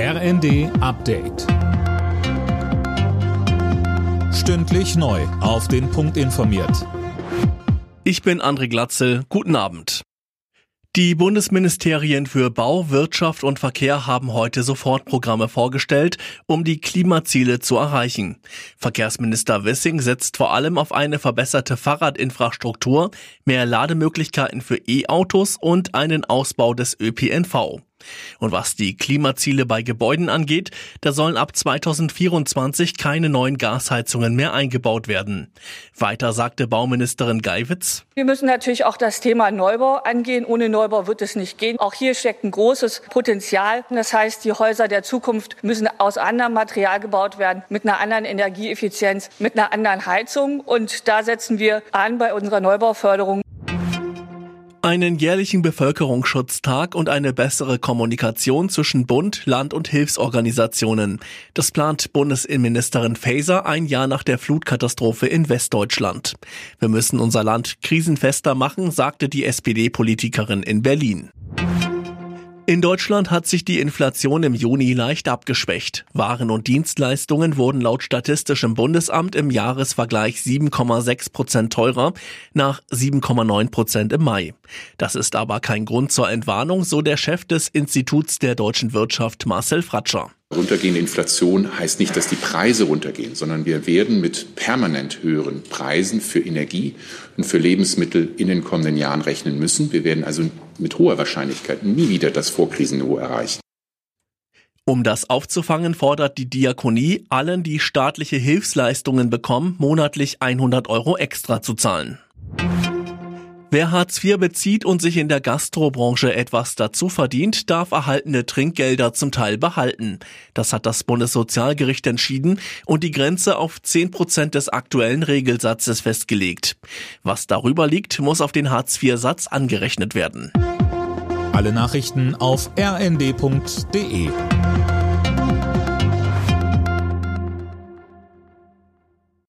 RND Update. Stündlich neu. Auf den Punkt informiert. Ich bin André Glatzel. Guten Abend. Die Bundesministerien für Bau, Wirtschaft und Verkehr haben heute Sofortprogramme vorgestellt, um die Klimaziele zu erreichen. Verkehrsminister Wissing setzt vor allem auf eine verbesserte Fahrradinfrastruktur, mehr Lademöglichkeiten für E-Autos und einen Ausbau des ÖPNV. Und was die Klimaziele bei Gebäuden angeht, da sollen ab 2024 keine neuen Gasheizungen mehr eingebaut werden. Weiter sagte Bauministerin Geiwitz. Wir müssen natürlich auch das Thema Neubau angehen. Ohne Neubau wird es nicht gehen. Auch hier steckt ein großes Potenzial. Das heißt, die Häuser der Zukunft müssen aus anderem Material gebaut werden, mit einer anderen Energieeffizienz, mit einer anderen Heizung. Und da setzen wir an bei unserer Neubauförderung. Einen jährlichen Bevölkerungsschutztag und eine bessere Kommunikation zwischen Bund, Land und Hilfsorganisationen. Das plant Bundesinnenministerin Faeser ein Jahr nach der Flutkatastrophe in Westdeutschland. Wir müssen unser Land krisenfester machen, sagte die SPD-Politikerin in Berlin. In Deutschland hat sich die Inflation im Juni leicht abgeschwächt. Waren und Dienstleistungen wurden laut Statistischem Bundesamt im Jahresvergleich 7,6 Prozent teurer nach 7,9 Prozent im Mai. Das ist aber kein Grund zur Entwarnung, so der Chef des Instituts der deutschen Wirtschaft Marcel Fratscher. Runtergehende Inflation heißt nicht, dass die Preise runtergehen, sondern wir werden mit permanent höheren Preisen für Energie und für Lebensmittel in den kommenden Jahren rechnen müssen. Wir werden also mit hoher Wahrscheinlichkeit nie wieder das Vorkrisenniveau erreichen. Um das aufzufangen, fordert die Diakonie, allen, die staatliche Hilfsleistungen bekommen, monatlich 100 Euro extra zu zahlen. Wer Hartz IV bezieht und sich in der Gastrobranche etwas dazu verdient, darf erhaltene Trinkgelder zum Teil behalten. Das hat das Bundessozialgericht entschieden und die Grenze auf 10 Prozent des aktuellen Regelsatzes festgelegt. Was darüber liegt, muss auf den Hartz IV-Satz angerechnet werden. Alle Nachrichten auf rnd.de